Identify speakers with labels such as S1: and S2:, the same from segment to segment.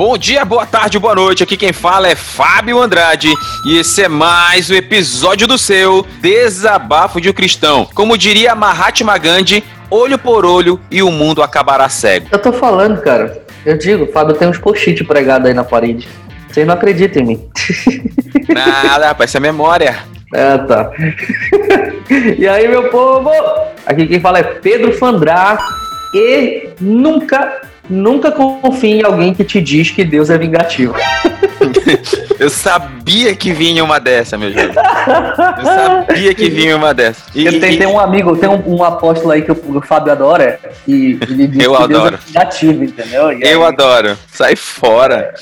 S1: Bom dia, boa tarde, boa noite. Aqui quem fala é Fábio Andrade e esse é mais um episódio do seu Desabafo de um Cristão. Como diria Mahatma Gandhi, olho por olho e o mundo acabará cego.
S2: Eu tô falando, cara. Eu digo, Fábio tem uns post-it pregados aí na parede. Vocês não acreditam em mim.
S1: Nada, rapaz, isso é memória.
S2: É, tá. e aí, meu povo? Aqui quem fala é Pedro Fandrá e nunca, nunca confie em alguém que te diz que Deus é vingativo.
S1: Eu sabia que vinha uma dessa, meu jovem. Eu sabia que vinha uma dessa.
S2: E, tem, e, tem um amigo, tem um, um, apóstolo aí que o, o Fábio adora, e ele diz
S1: eu
S2: que
S1: adoro.
S2: Deus é vingativo, entendeu? E
S1: eu aí... adoro. Sai fora.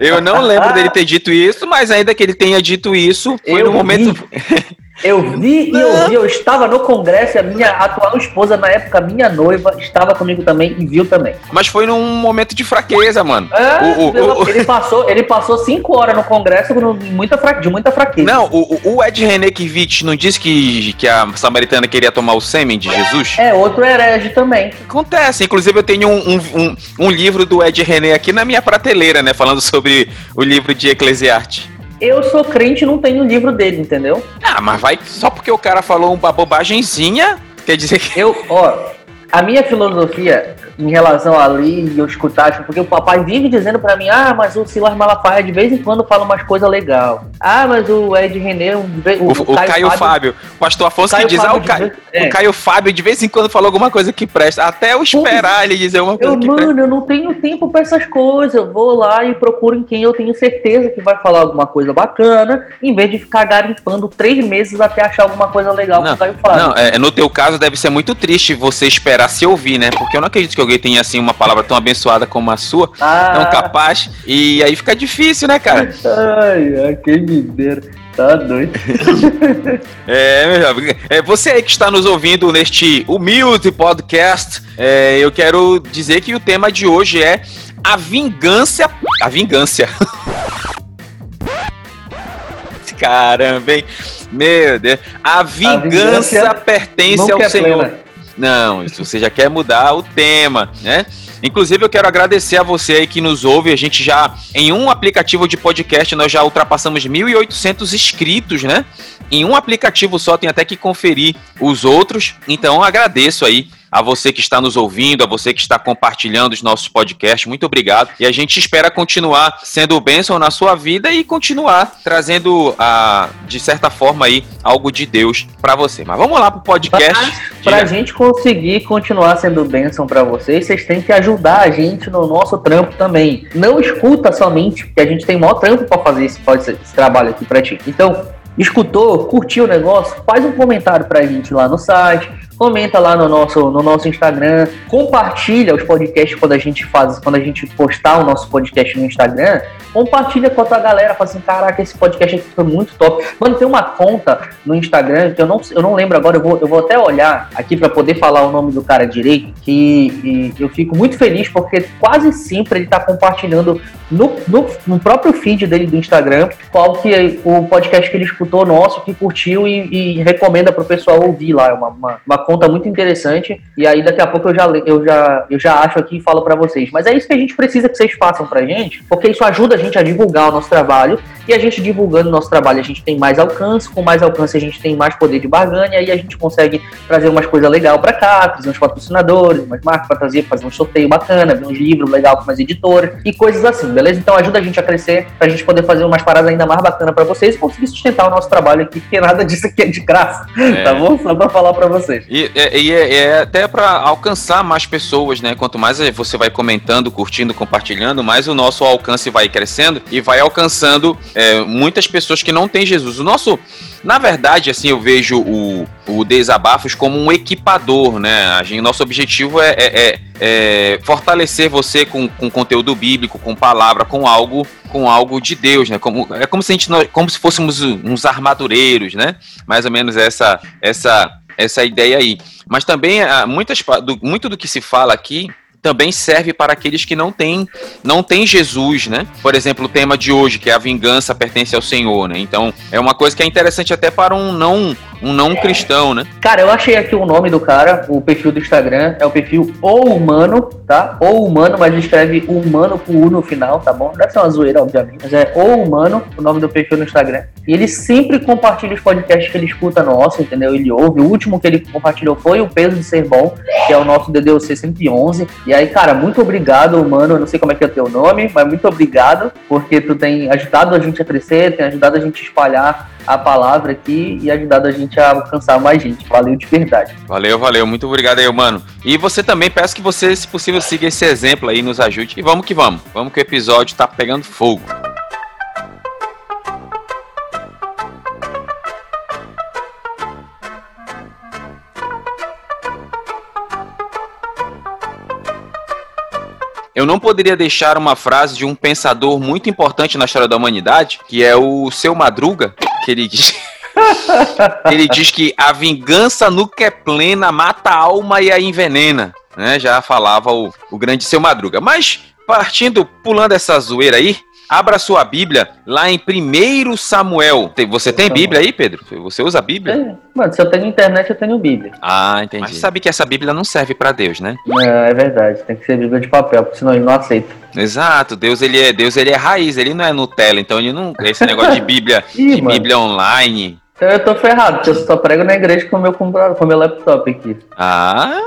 S1: Eu não lembro dele ter dito isso, mas ainda que ele tenha dito isso, foi eu no momento.
S2: Eu vi e eu vi, eu estava no congresso e a minha atual esposa, na época, minha noiva, estava comigo também e viu também.
S1: Mas foi num momento de fraqueza, mano.
S2: É, o, o, o, ele, passou, ele passou cinco horas no congresso muita fra... de muita fraqueza.
S1: Não, o, o Ed René Kivitch não disse que, que a samaritana queria tomar o sêmen de Jesus?
S2: É, outro herege também.
S1: Acontece, inclusive eu tenho um, um, um, um livro do Ed René aqui na minha prateleira, né, falando sobre o livro de Eclesiastes.
S2: Eu sou crente e não tenho o livro dele, entendeu?
S1: Ah, mas vai só porque o cara falou uma bobagemzinha, quer dizer que.
S2: Eu, ó, a minha filosofia em relação ali eu escutar, tipo, porque o papai vive dizendo para mim, ah, mas o Silas Malafaia de vez em quando fala umas coisas legais. Ah, mas o Ed René, o,
S1: o, o Caio, Caio Fábio, Fábio, o pastor Afonso que diz, Fábio ah, o Caio, é. o Caio Fábio de vez em quando fala alguma coisa que presta, até eu esperar ele dizer uma coisa
S2: eu,
S1: que
S2: mano,
S1: presta.
S2: eu não tenho tempo para essas coisas, eu vou lá e procuro em quem eu tenho certeza que vai falar alguma coisa bacana, em vez de ficar garimpando três meses até achar alguma coisa legal
S1: não,
S2: o Caio Fábio.
S1: Não, é, no teu caso deve ser muito triste você esperar se ouvir, né? Porque eu não acredito que alguém tenha assim uma palavra tão abençoada como a sua, ah. tão capaz, e aí fica difícil, né, cara?
S2: Ai, ai, quem me dera. Tá doido.
S1: é, meu jovem. É, você aí que está nos ouvindo neste humilde podcast, é, eu quero dizer que o tema de hoje é a vingança. A vingança. Caramba, hein? Meu Deus. A vingança, a vingança pertence ao Senhor. Plena. Não, você já quer mudar o tema, né? Inclusive, eu quero agradecer a você aí que nos ouve. A gente já, em um aplicativo de podcast, nós já ultrapassamos 1.800 inscritos, né? Em um aplicativo só, tem até que conferir os outros. Então, agradeço aí a você que está nos ouvindo, a você que está compartilhando os nossos podcasts. Muito obrigado. E a gente espera continuar sendo bênção na sua vida e continuar trazendo, a, de certa forma, aí, algo de Deus para você. Mas vamos lá para o podcast.
S2: Para a gente conseguir continuar sendo bênção para vocês, vocês têm que ajudar a gente no nosso trampo também. Não escuta somente, porque a gente tem maior trampo para fazer esse, esse trabalho aqui para ti. Então, escutou, curtiu o negócio, faz um comentário pra gente lá no site, comenta lá no nosso, no nosso Instagram, compartilha os podcasts quando a gente faz, quando a gente postar o nosso podcast no Instagram, compartilha com a tua galera, fala assim, caraca, esse podcast aqui foi muito top. Mano, tem uma conta no Instagram que eu não, eu não lembro agora, eu vou, eu vou até olhar aqui para poder falar o nome do cara direito, que eu fico muito feliz porque quase sempre ele tá compartilhando no, no, no, próprio feed dele do Instagram qual que o podcast que ele escutou nosso, que curtiu e, e recomenda pro pessoal ouvir lá, é uma, uma, uma conta muito interessante. E aí daqui a pouco eu já, eu já, eu já acho aqui e falo para vocês. Mas é isso que a gente precisa que vocês façam pra gente, porque isso ajuda a gente a divulgar o nosso trabalho. E a gente divulgando o nosso trabalho, a gente tem mais alcance. Com mais alcance, a gente tem mais poder de barganha. E aí a gente consegue trazer umas coisas legais para cá, trazer uns patrocinadores, umas marcas para trazer, fazer um sorteio bacana, ver uns livros legais com umas editoras e coisas assim, beleza? Então ajuda a gente a crescer, pra gente poder fazer umas paradas ainda mais bacanas para vocês e conseguir sustentar o nosso trabalho aqui, porque nada disso aqui é de graça, é. tá bom? Só pra falar para vocês.
S1: E é, e é, é, até para alcançar mais pessoas, né? Quanto mais você vai comentando, curtindo, compartilhando, mais o nosso alcance vai crescendo e vai alcançando é, muitas pessoas que não têm Jesus. O nosso, na verdade, assim, eu vejo o, o Desabafos como um equipador, né? A gente, nosso objetivo é, é, é, é fortalecer você com, com conteúdo bíblico, com palavra, com algo com algo de Deus, né? Como, é como se a gente como se fôssemos uns armadureiros, né? Mais ou menos essa essa essa ideia aí. Mas também ah, muitas, do, muito do que se fala aqui também serve para aqueles que não têm não têm Jesus, né? Por exemplo, o tema de hoje, que é a vingança pertence ao Senhor, né? Então, é uma coisa que é interessante até para um não um não cristão, né?
S2: Cara, eu achei aqui o nome do cara, o perfil do Instagram, é o perfil ou humano, tá? Ou humano, mas escreve humano com U no final, tá bom? Deve ser uma zoeira, obviamente, mas é ou humano, o nome do perfil no Instagram. E ele sempre compartilha os podcasts que ele escuta nosso, entendeu? Ele ouve. O último que ele compartilhou foi o Peso de Ser Bom, que é o nosso DDoC 111. E aí, cara, muito obrigado, humano. Eu não sei como é que é o teu nome, mas muito obrigado, porque tu tem ajudado a gente a crescer, tem ajudado a gente a espalhar a palavra aqui e ajudado a gente a alcançar mais gente. Valeu de verdade.
S1: Valeu, valeu. Muito obrigado aí, mano. E você também, peço que você, se possível, siga esse exemplo aí, nos ajude. E vamos que vamos. Vamos que o episódio tá pegando fogo. Eu não poderia deixar uma frase de um pensador muito importante na história da humanidade, que é o Seu Madruga, que ele diz. ele diz que a vingança nunca é plena, mata a alma e a envenena. Né? Já falava o, o grande Seu Madruga. Mas, partindo, pulando essa zoeira aí, Abra sua Bíblia lá em 1 Samuel. Você tem Bíblia aí, Pedro? Você usa a Bíblia?
S2: É, mano, se eu tenho internet, eu tenho Bíblia.
S1: Ah, entendi. Mas sabe que essa Bíblia não serve para Deus, né?
S2: É, é verdade. Tem que ser Bíblia de papel, porque senão ele não aceita.
S1: Exato, Deus ele é Deus ele é raiz, ele não é Nutella, então ele não esse negócio de Bíblia, Ih, de Bíblia online.
S2: Então eu tô ferrado, porque eu só prego na igreja com o meu computador, com o meu laptop aqui.
S1: Ah,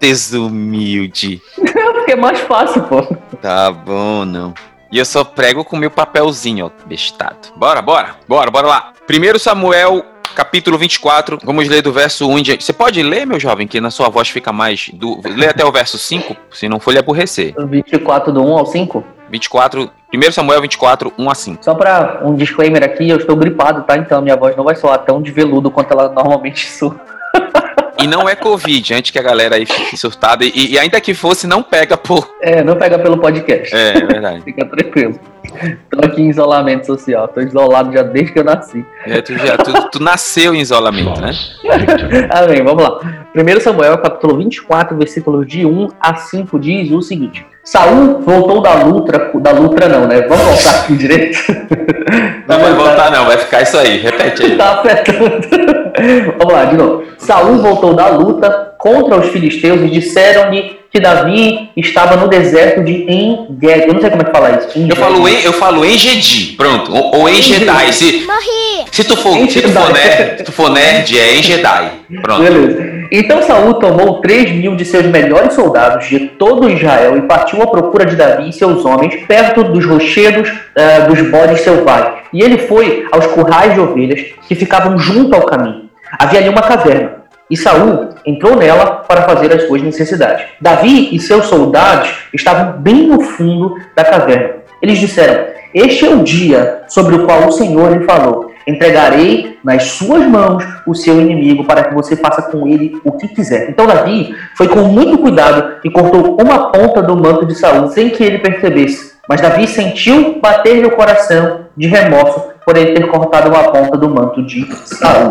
S1: desumilde.
S2: porque é mais fácil, pô.
S1: Tá bom, não. E eu só prego com meu papelzinho, ó, bestado. Bora, bora, bora, bora lá. Primeiro Samuel, capítulo 24, vamos ler do verso 1 em diante. Você pode ler, meu jovem, que na sua voz fica mais... Do... Lê até o verso 5, se não for lhe aborrecer.
S2: 24 do 1 ao 5?
S1: 24, 1 Samuel 24, 1 a 5.
S2: Só para um disclaimer aqui, eu estou gripado, tá? Então minha voz não vai soar tão de veludo quanto ela normalmente soa.
S1: E não é Covid, antes que a galera aí fique surtada. E, e, ainda que fosse, não pega por.
S2: É, não pega pelo podcast.
S1: É, é verdade.
S2: Fica tranquilo. Tô aqui em isolamento social. Tô isolado já desde que eu nasci.
S1: É, tu, já, tu, tu nasceu em isolamento, né?
S2: Amém, vamos lá. 1 Samuel, capítulo 24, versículos de 1 a 5, diz o seguinte. Saul voltou da luta, da luta não, né? Vamos voltar aqui direito.
S1: Não vai voltar não, vai ficar isso aí. Repete aí.
S2: Tá afetando. Vamos lá, de novo. Saul voltou da luta contra os filisteus e disseram-lhe que Davi estava no deserto de Engedi. Eu não sei como é que fala isso.
S1: Eu falo, em, eu falo Engedi, pronto. Ou, ou Engedai. Se, se tu for, se tu for nerd, se tu for nerd, é Engedai. Pronto. Beleza.
S2: Então Saul tomou três mil de seus melhores soldados de todo Israel e partiu à procura de Davi e seus homens perto dos rochedos uh, dos bodes selvagens. E ele foi aos currais de ovelhas que ficavam junto ao caminho. Havia ali uma caverna. E Saul entrou nela para fazer as suas necessidades. Davi e seus soldados estavam bem no fundo da caverna. Eles disseram: Este é o dia sobre o qual o Senhor lhe falou entregarei nas suas mãos o seu inimigo para que você faça com ele o que quiser. Então Davi foi com muito cuidado e cortou uma ponta do manto de Saul sem que ele percebesse. Mas Davi sentiu bater no coração de remorso por ele ter cortado uma ponta do manto de Saul.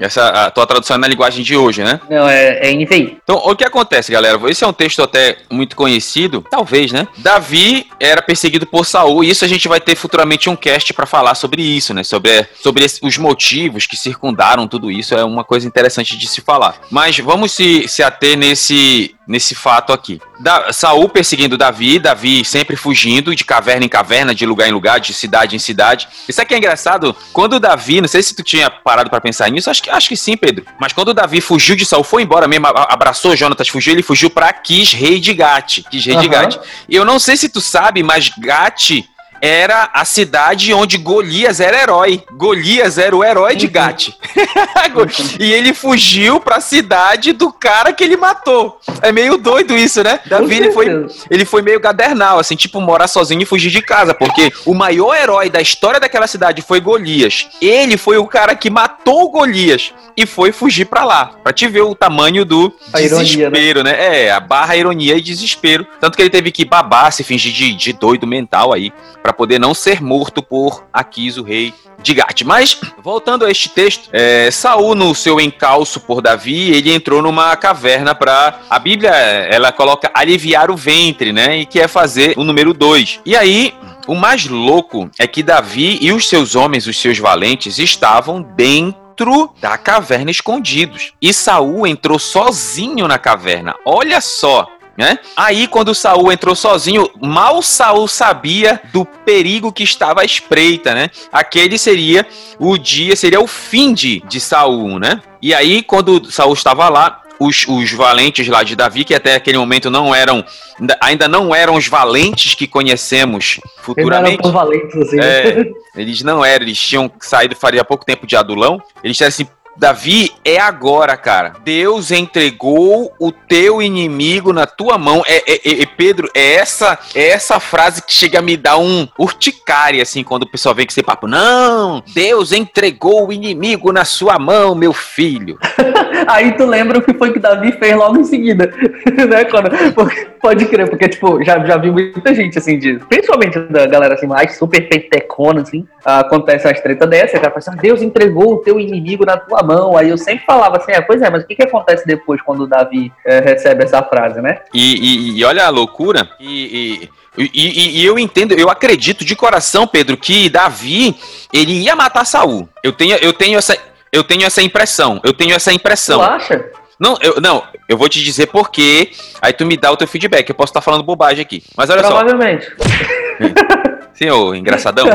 S1: Essa a tua tradução é na linguagem de hoje, né?
S2: Não, é, é NVI.
S1: Então, o que acontece, galera? Esse é um texto até muito conhecido, talvez, né? Davi era perseguido por Saul, e isso a gente vai ter futuramente um cast para falar sobre isso, né? Sobre, sobre os motivos que circundaram tudo isso, é uma coisa interessante de se falar. Mas vamos se, se ater nesse, nesse fato aqui. Da, Saul perseguindo Davi, Davi sempre fugindo de caverna em caverna, de lugar em lugar, de cidade em cidade. Isso aqui é engraçado. Quando Davi, não sei se tu tinha parado para pensar nisso, acho que acho que sim, Pedro. Mas quando Davi fugiu de Saul, foi embora mesmo, abraçou Jonatas, fugiu, ele fugiu para Quis, rei de Gate. Quis, rei uhum. de Gate. Eu não sei se tu sabe, mas Gate era a cidade onde Golias era herói. Golias era o herói de Gate. e ele fugiu para a cidade do cara que ele matou. É meio doido isso, né? Davi ele foi, ele foi meio gadernal, assim, tipo morar sozinho e fugir de casa, porque o maior herói da história daquela cidade foi Golias. Ele foi o cara que matou Golias e foi fugir para lá, para te ver o tamanho do a desespero, ironia, né? né? É, a barra ironia e desespero, tanto que ele teve que babar, se fingir de, de doido mental aí para poder não ser morto por Aquis, o rei de Gat. Mas, voltando a este texto, é, Saul, no seu encalço por Davi, ele entrou numa caverna para. A Bíblia, ela coloca aliviar o ventre, né? E quer fazer o número 2. E aí, O mais louco é que Davi e os seus homens, os seus valentes, estavam dentro da caverna escondidos. E Saul entrou sozinho na caverna. Olha só, né? Aí quando Saul entrou sozinho, mal Saul sabia do perigo que estava à espreita, né? Aquele seria o dia, seria o fim de, de Saul, né? E aí quando Saul estava lá, os, os valentes lá de Davi, que até aquele momento não eram, ainda não eram os valentes que conhecemos futuramente. Eles, valentes, assim. é, eles não eram, eles tinham saído faria pouco tempo de Adulão. Eles disseram assim: Davi, é agora, cara. Deus entregou o teu inimigo na tua mão. É, é, é, Pedro, é essa, é essa frase que chega a me dar um urticária, assim, quando o pessoal vem com esse papo. Não, Deus entregou o inimigo na sua mão, meu filho.
S2: Aí tu lembra o que foi que Davi fez logo em seguida, né? Quando, pode crer, porque, tipo, já, já vi muita gente, assim, de, principalmente da galera, assim, mais super pentecona, assim, acontece uma treta dessa, já fala assim, ah, Deus entregou o teu inimigo na tua mão. Aí eu sempre falava assim, é, pois é, mas o que, que acontece depois quando o Davi é, recebe essa frase, né?
S1: E, e, e olha a loucura, e, e, eu entendo, eu acredito de coração, Pedro, que Davi ele ia matar Saul. Eu tenho, eu tenho essa, eu tenho essa impressão. Eu tenho essa impressão. Tu
S2: acha?
S1: Não, eu, não, eu vou te dizer por quê. Aí tu me dá o teu feedback. Eu posso estar falando bobagem aqui. Mas olha
S2: Provavelmente.
S1: só. Provavelmente. Ô engraçadão.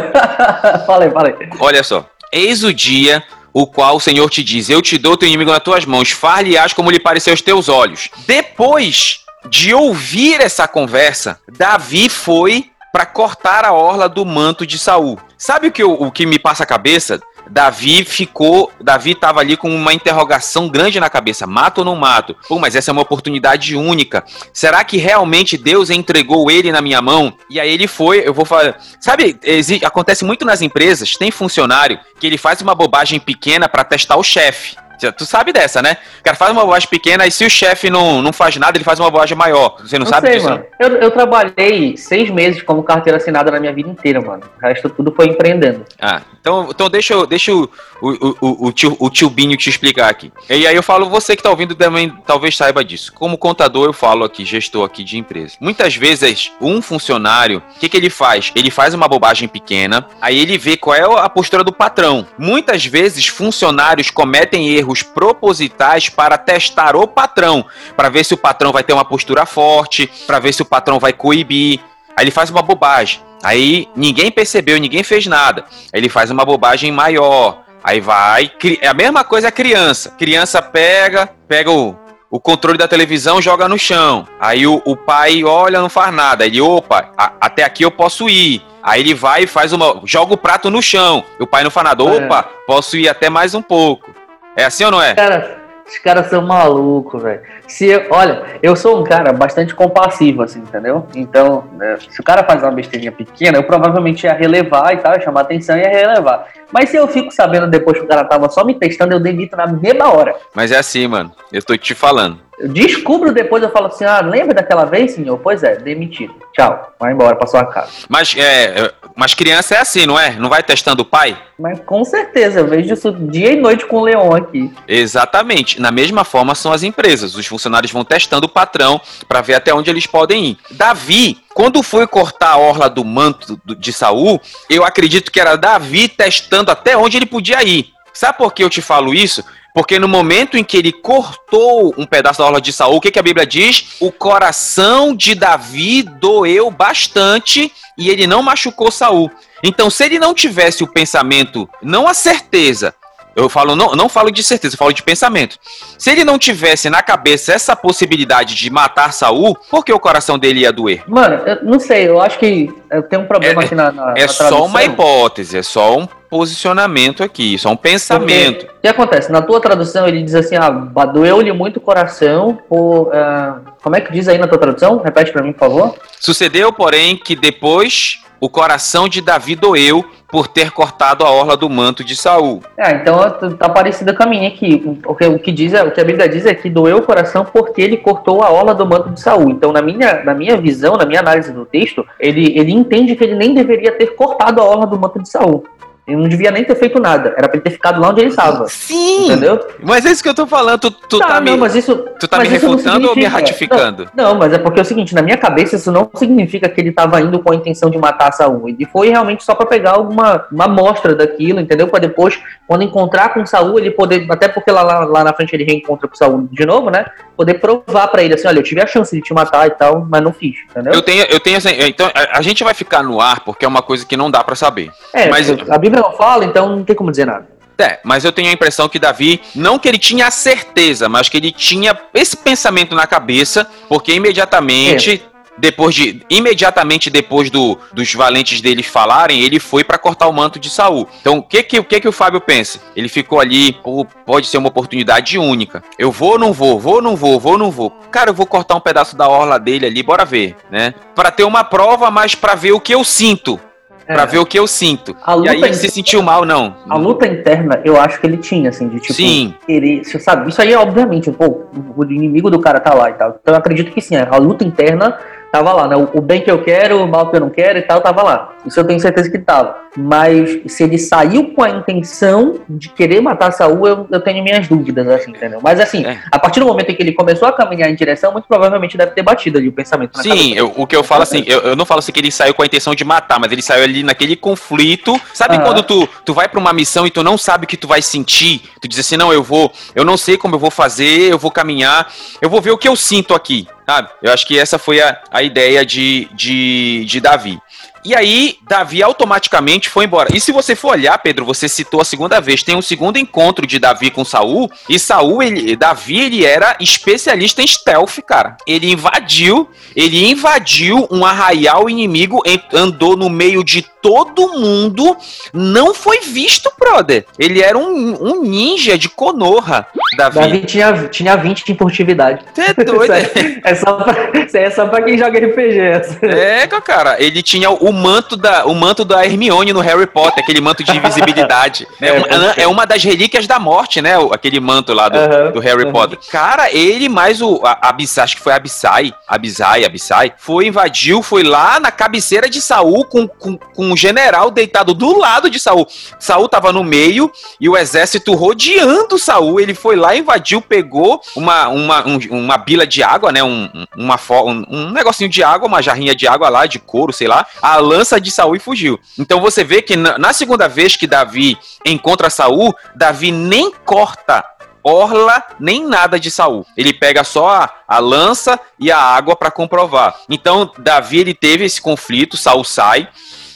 S2: falei, falei.
S1: Olha só. Eis o dia o qual o Senhor te diz: Eu te dou teu inimigo nas tuas mãos, far-lhe-ás como lhe pareceu aos teus olhos. Depois de ouvir essa conversa, Davi foi para cortar a orla do manto de Saul. Sabe o que, o que me passa a cabeça? Davi ficou. Davi estava ali com uma interrogação grande na cabeça: mato ou não mato? Pô, mas essa é uma oportunidade única. Será que realmente Deus entregou ele na minha mão? E aí ele foi, eu vou falar. Sabe, acontece muito nas empresas, tem funcionário que ele faz uma bobagem pequena para testar o chefe. Tu sabe dessa, né? O cara faz uma bobagem pequena e se o chefe não, não faz nada, ele faz uma bobagem maior. Você não, não sabe sei, disso?
S2: Mano. Eu, eu trabalhei seis meses como carteira assinada na minha vida inteira, mano. O resto tudo foi empreendendo.
S1: Ah, então, então deixa, eu, deixa o, o, o, o, tio, o tio Binho te explicar aqui. E aí eu falo, você que tá ouvindo também talvez saiba disso. Como contador, eu falo aqui, gestor aqui de empresa. Muitas vezes, um funcionário, o que, que ele faz? Ele faz uma bobagem pequena, aí ele vê qual é a postura do patrão. Muitas vezes, funcionários cometem erros erros propositais para testar o patrão, para ver se o patrão vai ter uma postura forte, para ver se o patrão vai coibir. Aí ele faz uma bobagem. Aí ninguém percebeu, ninguém fez nada. Aí ele faz uma bobagem maior. Aí vai. É a mesma coisa a criança. Criança pega, pega o, o controle da televisão joga no chão. Aí o, o pai olha, não faz nada. Ele, opa, a, até aqui eu posso ir. Aí ele vai e faz uma. joga o prato no chão. E o pai não faz nada. É. Opa, é. posso ir até mais um pouco. É assim ou não é?
S2: Cara, os caras são malucos, velho. Se eu, olha, eu sou um cara bastante compassivo, assim, entendeu? Então, né, se o cara faz uma besteirinha pequena, eu provavelmente ia relevar e tal, ia chamar atenção e ia relevar. Mas se eu fico sabendo depois que o cara tava só me testando, eu demito na mesma hora.
S1: Mas é assim, mano. Eu tô te falando.
S2: Eu descubro depois, eu falo assim, ah, lembra daquela vez, senhor? Pois é, demitido. Tchau, vai embora pra sua casa.
S1: Mas, é, mas criança é assim, não é? Não vai testando o pai?
S2: Mas com certeza, eu vejo isso dia e noite com o Leão aqui.
S1: Exatamente. Na mesma forma são as empresas. Os funcionários vão testando o patrão para ver até onde eles podem ir. Davi, quando foi cortar a orla do manto de Saul, eu acredito que era Davi testando até onde ele podia ir. Sabe por que eu te falo isso? Porque no momento em que ele cortou um pedaço da orla de Saul, o que, que a Bíblia diz? O coração de Davi doeu bastante e ele não machucou Saul. Então, se ele não tivesse o pensamento, não a certeza, eu falo, não, não falo de certeza, eu falo de pensamento. Se ele não tivesse na cabeça essa possibilidade de matar Saul, por que o coração dele ia doer?
S2: Mano, eu não sei, eu acho que eu tenho um problema é, aqui na, na
S1: É
S2: na
S1: só uma hipótese, é só um posicionamento aqui, só um pensamento.
S2: o que acontece? Na tua tradução ele diz assim, ah, doeu-lhe muito o coração por... Uh, como é que diz aí na tua tradução? Repete para mim, por favor.
S1: Sucedeu, porém, que depois o coração de Davi doeu por ter cortado a orla do manto de Saul.
S2: É, então tá parecida com a minha aqui. O que, o que diz, é, o que a Bíblia diz é que doeu o coração porque ele cortou a orla do manto de Saul. Então, na minha, na minha visão, na minha análise do texto, ele, ele entende que ele nem deveria ter cortado a orla do manto de Saul. Ele não devia nem ter feito nada. Era pra ele ter ficado lá onde ele estava.
S1: Sim! Entendeu? Mas é isso que eu tô falando. Tu, tu tá, tá não, me, mas isso, tu tá me refutando ou me ratificando?
S2: Não, não, mas é porque é o seguinte, na minha cabeça isso não significa que ele tava indo com a intenção de matar Saul. Ele foi realmente só para pegar alguma uma amostra daquilo, entendeu? Para depois, quando encontrar com Saul, ele poder, até porque lá, lá, lá na frente ele reencontra com Saul de novo, né? Poder provar para ele assim, olha, eu tive a chance de te matar e tal, mas não fiz, entendeu?
S1: Eu tenho, eu tenho assim, então a, a gente vai ficar no ar porque é uma coisa que não dá para saber.
S2: É, mas a Bíblia não fala, então não tem como dizer nada.
S1: É, mas eu tenho a impressão que Davi, não que ele tinha a certeza, mas que ele tinha esse pensamento na cabeça, porque imediatamente é depois de imediatamente depois do, dos valentes dele falarem, ele foi para cortar o manto de Saul. Então, o que que, o que que o Fábio pensa? Ele ficou ali, pode ser uma oportunidade única. Eu vou ou não vou, vou ou não vou, vou ou não vou. Cara, eu vou cortar um pedaço da orla dele ali, bora ver, né? Para ter uma prova, mas para ver o que eu sinto. É. Pra ver o que eu sinto. e aí ele se sentiu mal, não.
S2: A luta interna, eu acho que ele tinha, assim, de tipo,
S1: sim.
S2: querer. Você sabe, isso aí é obviamente, pô, o inimigo do cara tá lá e tal. Então eu acredito que sim, a luta interna tava lá, né? O, bem que eu quero, o mal que eu não quero e tal, tava lá. Isso eu tenho certeza que tava. Mas se ele saiu com a intenção de querer matar Saul, eu, eu tenho minhas dúvidas, assim, entendeu? Mas assim, é. a partir do momento em que ele começou a caminhar em direção, muito provavelmente deve ter batido ali o pensamento.
S1: Sim, eu, o que eu falo assim, eu, eu, não falo assim que ele saiu com a intenção de matar, mas ele saiu ali naquele conflito. Sabe quando tu, tu vai para uma missão e tu não sabe o que tu vai sentir? Tu diz assim, não, eu vou, eu não sei como eu vou fazer, eu vou caminhar, eu vou ver o que eu sinto aqui. Sabe? Eu acho que essa foi a, a ideia de, de, de Davi. E aí, Davi automaticamente foi embora. E se você for olhar, Pedro, você citou a segunda vez, tem um segundo encontro de Davi com Saul, e Saul, ele, Davi, ele era especialista em stealth, cara. Ele invadiu, ele invadiu um arraial inimigo, andou no meio de todo mundo, não foi visto, brother. Ele era um, um ninja de Konoha.
S2: Davi. Davi tinha, tinha 20 de furtividade.
S1: Você é doido,
S2: é, é, só pra, é só pra quem joga RPG.
S1: É, cara, ele tinha o manto da, o manto da Hermione no Harry Potter, aquele manto de invisibilidade. é, é, é, uma das relíquias da morte, né? Aquele manto lá do, uhum, do Harry uhum. Potter. Cara, ele mais o. A, a, acho que foi Abissai. Abissai, Abissai. Foi, invadiu, foi lá na cabeceira de Saul com, com, com um general deitado do lado de Saul. Saul tava no meio e o exército rodeando Saul. Ele foi lá, invadiu, pegou uma, uma, um, uma bila de água, né? Um, uma, um, um negocinho de água, uma jarrinha de água lá, de couro, sei lá. A lança de Saul e fugiu. Então você vê que na, na segunda vez que Davi encontra Saul, Davi nem corta orla nem nada de Saul. Ele pega só a, a lança e a água para comprovar. Então Davi ele teve esse conflito, Saul sai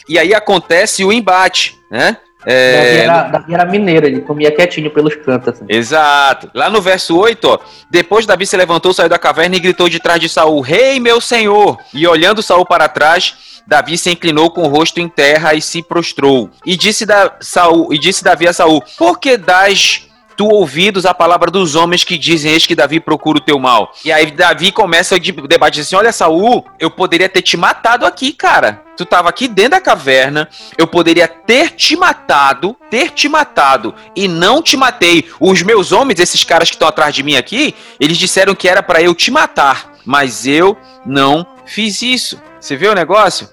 S1: e aí acontece o embate, né?
S2: É... Davi, era, Davi era mineiro, ele comia quietinho pelos cantos. Assim.
S1: Exato. Lá no verso 8, ó, depois Davi se levantou, saiu da caverna e gritou de trás de Saul: Rei, meu senhor! E olhando Saul para trás, Davi se inclinou com o rosto em terra e se prostrou. E disse, da, Saul, e disse Davi a Saul: Por que das tu ouvidos a palavra dos homens que dizem eis que Davi procura o teu mal? E aí Davi começa o debate assim: Olha, Saul, eu poderia ter te matado aqui, cara. Tu tava aqui dentro da caverna, eu poderia ter te matado, ter te matado e não te matei. Os meus homens, esses caras que estão atrás de mim aqui, eles disseram que era para eu te matar, mas eu não fiz isso. Você vê o negócio?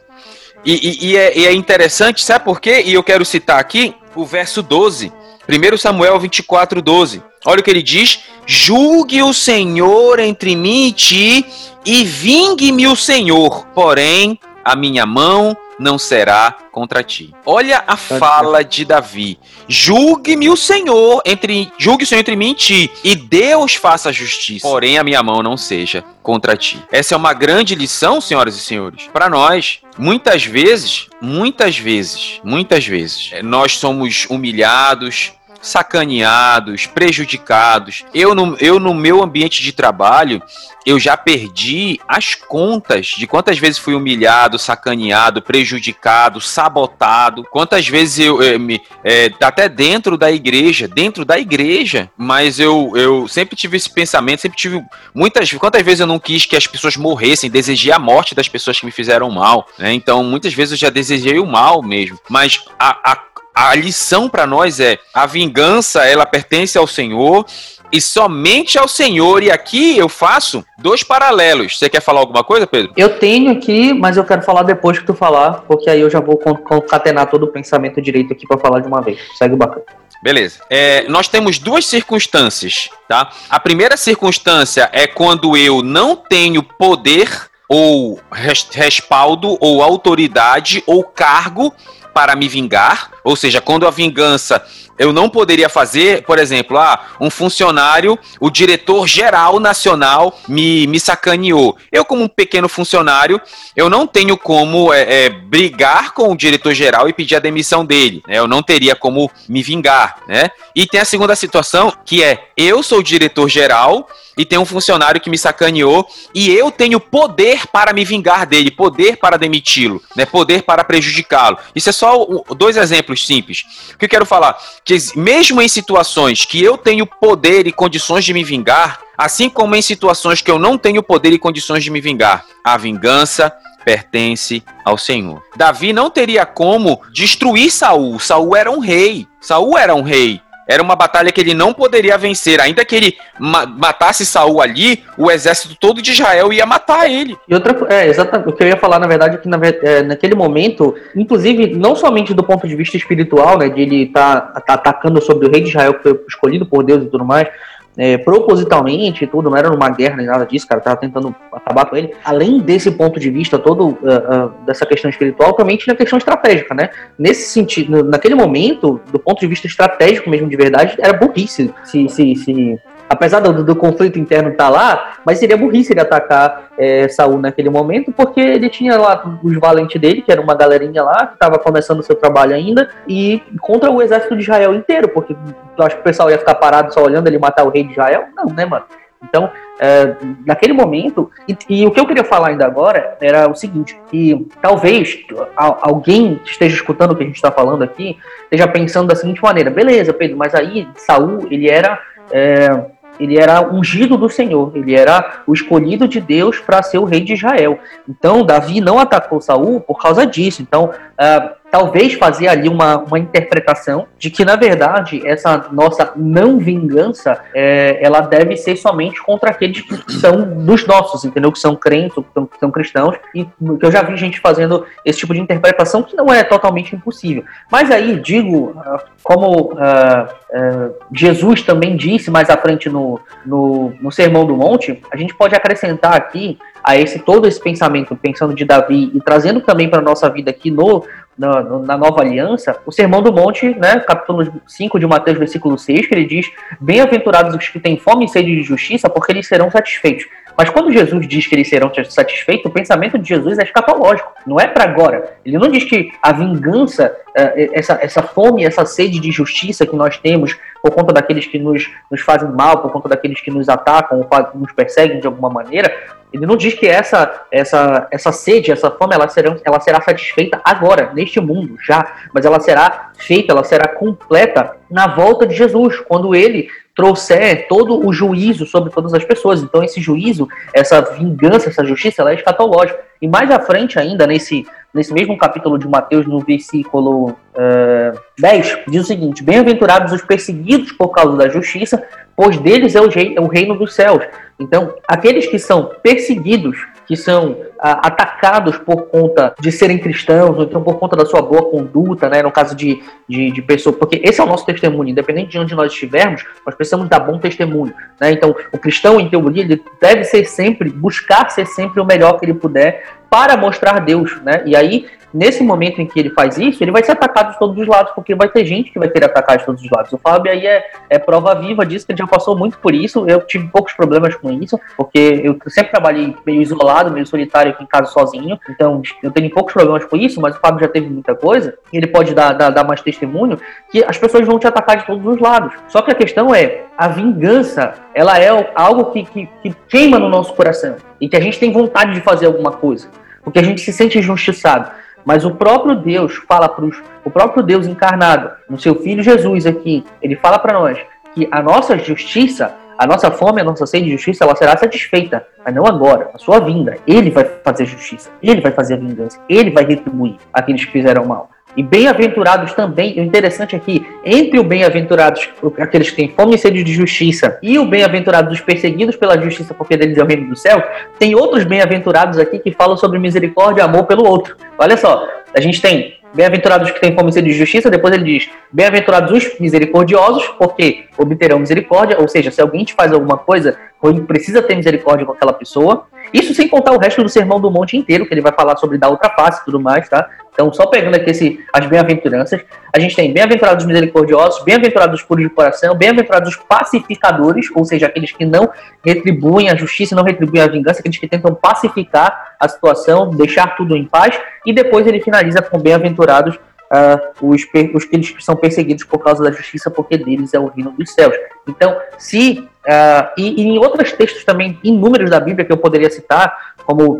S1: E, e, e, é, e, é, interessante, sabe por quê? E eu quero citar aqui o verso 12. 1 Samuel 24, 12. Olha o que ele diz: Julgue o Senhor entre mim e ti, e vingue-me o Senhor, porém a minha mão não será contra ti. Olha a fala de Davi. Julgue-me o Senhor entre julgue o Senhor entre mim e ti, e Deus faça justiça. Porém a minha mão não seja contra ti. Essa é uma grande lição, senhoras e senhores, para nós. Muitas vezes, muitas vezes, muitas vezes, nós somos humilhados, sacaneados, prejudicados. Eu no, eu no meu ambiente de trabalho, eu já perdi as contas de quantas vezes fui humilhado, sacaneado, prejudicado, sabotado. Quantas vezes eu, eu me, é, até dentro da igreja, dentro da igreja, mas eu, eu sempre tive esse pensamento, sempre tive muitas quantas vezes eu não quis que as pessoas morressem, desejei a morte das pessoas que me fizeram mal, né? Então muitas vezes eu já desejei o mal mesmo, mas a, a a lição para nós é: a vingança ela pertence ao Senhor e somente ao Senhor. E aqui eu faço dois paralelos. Você quer falar alguma coisa, Pedro?
S2: Eu tenho aqui, mas eu quero falar depois que tu falar, porque aí eu já vou concatenar todo o pensamento direito aqui para falar de uma vez. Segue o bacana.
S1: Beleza. É, nós temos duas circunstâncias, tá? A primeira circunstância é quando eu não tenho poder ou respaldo ou autoridade ou cargo para me vingar, ou seja, quando a vingança eu não poderia fazer, por exemplo, ah, um funcionário, o diretor geral nacional me, me sacaneou. Eu, como um pequeno funcionário, eu não tenho como é, é, brigar com o diretor geral e pedir a demissão dele. Né? Eu não teria como me vingar. Né? E tem a segunda situação, que é eu sou o diretor geral e tem um funcionário que me sacaneou e eu tenho poder para me vingar dele, poder para demiti-lo, né? poder para prejudicá-lo. Isso é só dois exemplos simples. O que eu quero falar? Que mesmo em situações que eu tenho poder e condições de me vingar, assim como em situações que eu não tenho poder e condições de me vingar, a vingança pertence ao Senhor. Davi não teria como destruir Saul. Saul era um rei. Saul era um rei. Era uma batalha que ele não poderia vencer. Ainda que ele ma matasse Saul ali, o exército todo de Israel ia matar ele.
S2: E outra é, exatamente. O que eu ia falar, na verdade, é que na, é, naquele momento, inclusive, não somente do ponto de vista espiritual, né? De ele estar tá, tá atacando sobre o rei de Israel, que foi escolhido por Deus e tudo mais, é, propositalmente e tudo, não era numa guerra nem nada disso, cara, tava tentando acabar com ele. Além desse ponto de vista todo, uh, uh, dessa questão espiritual, também tinha a questão estratégica, né? Nesse sentido, naquele momento, do ponto de vista estratégico mesmo de verdade, era burrice se, se, se apesar do, do conflito interno estar tá lá, mas seria burrice ele atacar é, Saul naquele momento, porque ele tinha lá os valentes dele, que era uma galerinha lá, que estava começando o seu trabalho ainda, e contra o exército de Israel inteiro, porque tu acha que o pessoal ia ficar parado só olhando ele matar o rei de Israel? Não, né, mano? Então, é, naquele momento, e, e, o que eu queria falar ainda agora era o seguinte, que talvez alguém que esteja escutando o que a gente está falando aqui, esteja pensando da seguinte maneira, beleza, Pedro, mas aí Saul, ele era... É, ele era ungido do Senhor, ele era o escolhido de Deus para ser o rei de Israel. Então, Davi não atacou Saul por causa disso. Então, uh, talvez fazer ali uma, uma interpretação de que, na verdade, essa nossa não vingança, é, ela deve ser somente contra aqueles que são dos nossos, entendeu? Que são crentes, que são, que são cristãos, e que eu já vi gente fazendo esse tipo de interpretação que não é totalmente impossível. Mas aí, digo, ah, como uh, uh, Jesus também disse mais à frente no, no, no Sermão do Monte, a gente pode acrescentar aqui a esse todo esse pensamento, pensando de Davi e trazendo também para a nossa vida aqui no na, na, nova aliança, o Sermão do Monte, né, capítulo 5 de Mateus, versículo 6, que ele diz: Bem-aventurados os que têm fome e sede de justiça, porque eles serão satisfeitos. Mas quando Jesus diz que eles serão satisfeitos, o pensamento de Jesus é escatológico, não é para agora. Ele não diz que a vingança, é, essa, essa fome, essa sede de justiça que nós temos por conta daqueles que nos, nos fazem mal, por conta daqueles que nos atacam nos perseguem de alguma maneira, ele não diz que essa, essa, essa sede, essa fome, ela será, ela será satisfeita agora, neste mundo, já. Mas ela será feita, ela será completa na volta de Jesus, quando ele trouxer todo o juízo sobre todas as pessoas. Então, esse juízo, essa vingança, essa justiça, ela é escatológica. E mais à frente ainda, nesse, nesse mesmo capítulo de Mateus, no versículo uh, eh, 10, diz o seguinte: Bem-aventurados os perseguidos por causa da justiça, pois deles é é o reino dos céus. Então, aqueles que são perseguidos, que são ah, atacados por conta de serem cristãos, ou então por conta da sua boa conduta, né? No caso de, de, de pessoas, porque esse é o nosso testemunho, independente de onde nós estivermos, nós precisamos dar bom testemunho, né? Então, o cristão, em teoria, ele deve ser sempre, buscar ser sempre o melhor que ele puder para mostrar Deus, né? E aí nesse momento em que ele faz isso, ele vai ser atacado de todos os lados, porque vai ter gente que vai querer atacar de todos os lados. O Fábio aí é, é prova viva disso, que ele já passou muito por isso. Eu tive poucos problemas com isso, porque eu sempre trabalhei meio isolado, meio solitário aqui em casa sozinho, então eu tenho poucos problemas com isso, mas o Fábio já teve muita coisa, e ele pode dar, dar, dar mais testemunho, que as pessoas vão te atacar de todos os lados. Só que a questão é, a vingança, ela é algo que, que, que queima no nosso coração, e que a gente tem vontade de fazer alguma coisa, porque a gente se sente injustiçado. Mas o próprio Deus fala para o próprio Deus encarnado, no seu Filho Jesus aqui, ele fala para nós que a nossa justiça, a nossa fome, a nossa sede de justiça, ela será satisfeita, mas não agora, na sua vinda. Ele vai fazer justiça, ele vai fazer a vingança, ele vai retribuir aqueles que fizeram mal. E bem-aventurados também, o interessante aqui, é entre o bem-aventurados, aqueles que têm fome e sede de justiça, e o bem-aventurado dos perseguidos pela justiça, porque deles é o reino do céu, tem outros bem-aventurados aqui que falam sobre misericórdia e amor pelo outro. Olha só, a gente tem Bem-aventurados que têm fome de justiça, depois ele diz: Bem-aventurados os misericordiosos, porque obterão misericórdia, ou seja, se alguém te faz alguma coisa, precisa ter misericórdia com aquela pessoa. Isso sem contar o resto do sermão do monte inteiro, que ele vai falar sobre dar outra face e tudo mais, tá? Então, só pegando aqui esse, as bem-aventuranças, a gente tem bem-aventurados misericordiosos, bem-aventurados puros de coração, bem-aventurados pacificadores, ou seja, aqueles que não retribuem a justiça, não retribuem a vingança, aqueles que tentam pacificar a situação, deixar tudo em paz, e depois ele finaliza com bem-aventurados uh, os, os que são perseguidos por causa da justiça, porque deles é o reino dos céus. Então, se Uh, e, e, em outros textos também, inúmeros da Bíblia que eu poderia citar, como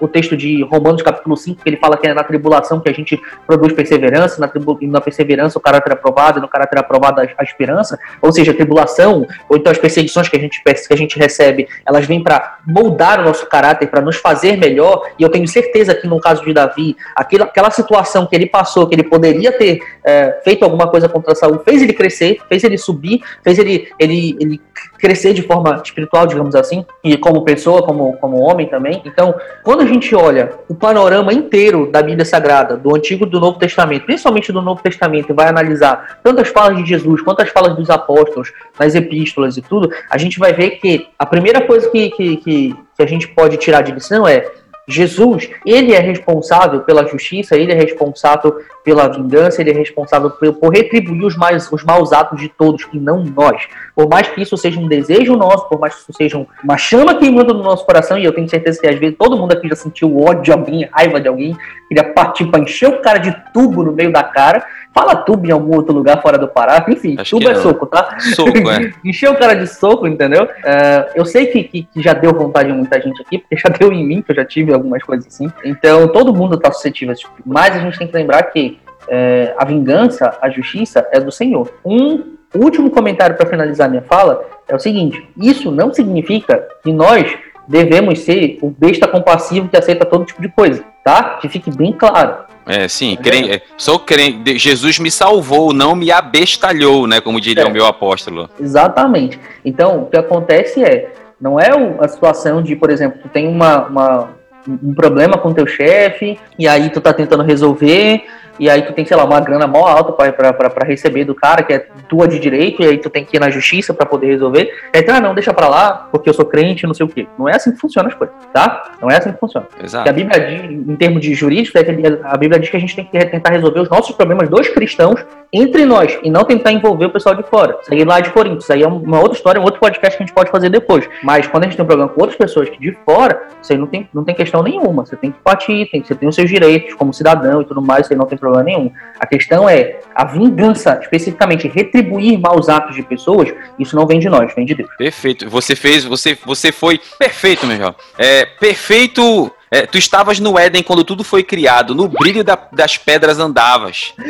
S2: o texto de Romanos capítulo 5, que ele fala que é na tribulação que a gente produz perseverança, na, na perseverança o caráter aprovado, e no caráter aprovado a, a, esperança, ou seja, a tribulação, ou então as perseguições que a gente, que a gente recebe, elas vêm para moldar o nosso caráter, para nos fazer melhor, e eu tenho certeza que no caso de Davi, aquela, aquela situação que ele passou, que ele poderia ter é, feito alguma coisa contra Saul, fez ele crescer, fez ele subir, fez ele, ele, ele crescer de forma espiritual, digamos assim, e como pessoa, como, como homem também. Então, quando a gente olha o panorama inteiro da Bíblia Sagrada, do Antigo e do Novo Testamento, principalmente do Novo Testamento, e vai analisar tanto as falas de Jesus quanto as falas dos apóstolos, nas epístolas e tudo, a gente vai ver que a primeira coisa que, que, que, que a gente pode tirar de lição é Jesus, ele é responsável pela justiça, ele é responsável pela vingança, ele é responsável por, retribuir os, mais, os maus atos de todos, e não nós. Por mais que isso seja um desejo nosso, por mais que isso seja uma chama queimando no nosso coração, e eu tenho certeza que às vezes todo mundo aqui já sentiu ódio de alguém, raiva de alguém, queria partir para encher o cara de tubo no meio da cara, Fala tubo em algum outro lugar fora do Pará, enfim, Acho tubo é, é soco, tá?
S1: Soco, é.
S2: Encher o cara de soco, entendeu? Uh, eu sei que, que, que, já deu vontade em muita gente aqui, porque já deu em mim, que eu já tive algumas coisas assim. Então, todo mundo tá suscetível a tipo. Mas a gente tem que lembrar que uh, a vingança, a justiça é do Senhor. Um último comentário para finalizar minha fala é o seguinte: isso não significa que nós devemos ser o besta compassivo que aceita todo tipo de coisa, tá? Que fique bem claro.
S1: É, sim, crente, é, sou crente. Jesus me salvou, não me abestalhou, né? Como diria é, o meu apóstolo.
S2: Exatamente. Então, o que acontece é, não é a situação de, por exemplo, tu tem uma, uma um problema com teu chefe, e aí tu tá tentando resolver, e aí tu tem, sei lá, uma grana mó alta para receber do cara, que é tua de direito, e aí tu tem que ir na justiça para poder resolver. Aí tu, ah, não, deixa pra lá, porque eu sou crente, não sei o quê. Não é assim que funciona as coisas, tá? Não é assim que funciona. Exato. a Bíblia diz, em termos de jurídico, é a Bíblia diz que a gente tem que tentar resolver os nossos problemas dos cristãos entre nós, e não tentar envolver o pessoal de fora. Isso aí lá de Coríntios, isso aí é uma outra história, um outro podcast que a gente pode fazer depois. Mas quando a gente tem um problema com outras pessoas que de fora, isso aí não tem, não tem questão nenhuma. Você tem que partir, tem, você tem os seus direitos como cidadão e tudo mais, isso aí não tem problema nenhum. A questão é a vingança, especificamente retribuir maus atos de pessoas, isso não vem de nós, vem de Deus.
S1: Perfeito. Você fez, você, você foi perfeito, meu irmão. É, perfeito é, tu estavas no Éden quando tudo foi criado, no brilho da, das pedras andavas.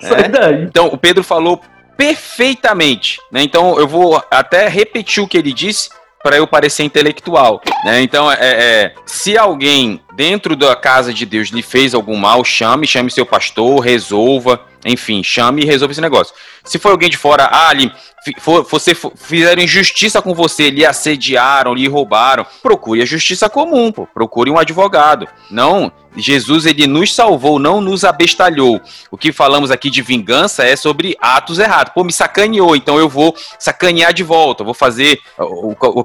S1: é? Então, o Pedro falou perfeitamente. Né? Então, eu vou até repetir o que ele disse para eu parecer intelectual. Né? Então, é, é, se alguém dentro da casa de Deus lhe fez algum mal, chame, chame seu pastor, resolva, enfim, chame e resolva esse negócio. Se for alguém de fora, ah, ali, for, você for, fizeram injustiça com você, lhe assediaram, lhe roubaram, procure a justiça comum, pô, procure um advogado. Não, Jesus ele nos salvou, não nos abestalhou. O que falamos aqui de vingança é sobre atos errados. Pô, me sacaneou, então eu vou sacanear de volta, vou fazer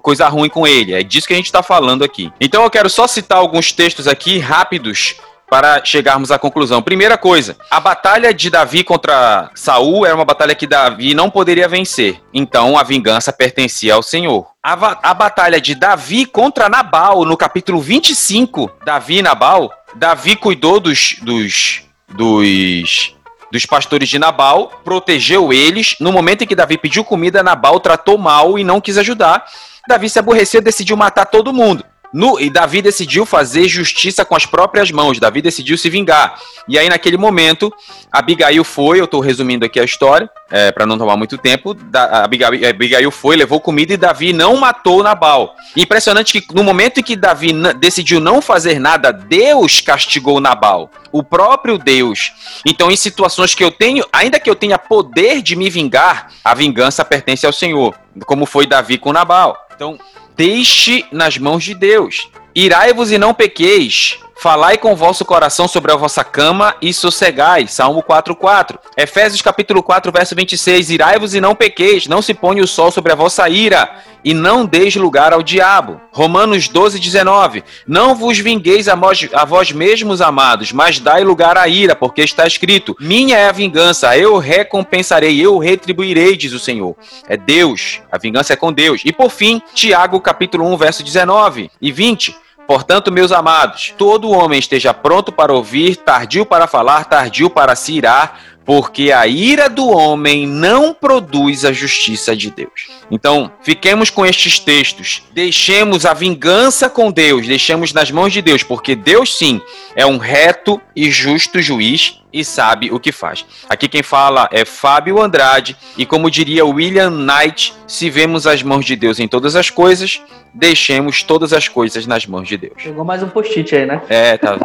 S1: coisa ruim com ele. É disso que a gente está falando aqui. Então eu quero só citar alguns textos aqui rápidos para chegarmos à conclusão. Primeira coisa, a batalha de Davi contra Saul era uma batalha que Davi não poderia vencer. Então a vingança pertencia ao Senhor. A, a batalha de Davi contra Nabal, no capítulo 25, Davi e Nabal, Davi cuidou dos, dos, dos dos pastores de Nabal, protegeu eles. No momento em que Davi pediu comida, Nabal tratou mal e não quis ajudar. Davi se aborreceu e decidiu matar todo mundo. No, e Davi decidiu fazer justiça com as próprias mãos. Davi decidiu se vingar. E aí, naquele momento, Abigail foi, eu estou resumindo aqui a história, é, para não tomar muito tempo. Da, Abigail, Abigail foi, levou comida e Davi não matou Nabal. Impressionante que no momento em que Davi decidiu não fazer nada, Deus castigou Nabal. O próprio Deus. Então, em situações que eu tenho, ainda que eu tenha poder de me vingar, a vingança pertence ao Senhor. Como foi Davi com Nabal. Então, deixe nas mãos de Deus. Irai-vos e não pequeis. Falai com o vosso coração sobre a vossa cama e sossegai. Salmo 4:4. Efésios capítulo 4, verso 26. Irai-vos e não pequeis, não se ponha o sol sobre a vossa ira, e não deis lugar ao diabo. Romanos 12:19. Não vos vingueis a vós, a vós mesmos, amados, mas dai lugar à ira, porque está escrito: Minha é a vingança, eu recompensarei, eu retribuirei, diz o Senhor. É Deus, a vingança é com Deus. E por fim, Tiago capítulo 1, verso 19 e 20. Portanto, meus amados, todo homem esteja pronto para ouvir, tardio para falar, tardio para se irar, porque a ira do homem não produz a justiça de Deus. Então, fiquemos com estes textos, deixemos a vingança com Deus, deixemos nas mãos de Deus, porque Deus sim é um reto e justo juiz e sabe o que faz. Aqui quem fala é Fábio Andrade, e como diria William Knight, se vemos as mãos de Deus em todas as coisas, deixemos todas as coisas nas mãos de Deus.
S2: Pegou mais um post-it aí, né?
S1: É, tá.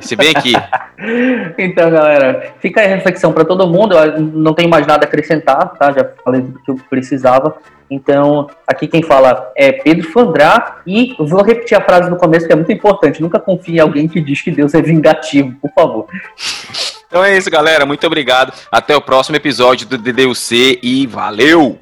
S1: Se bem aqui.
S2: então, galera, fica aí a reflexão para todo mundo. Eu não tenho mais nada a acrescentar, tá? Já falei tudo que eu precisava. Então, aqui quem fala é Pedro Fandrá. E vou repetir a frase do começo que é muito importante. Nunca confie em alguém que diz que Deus é vingativo, por favor.
S1: Então é isso, galera. Muito obrigado. Até o próximo episódio do DDUC e valeu!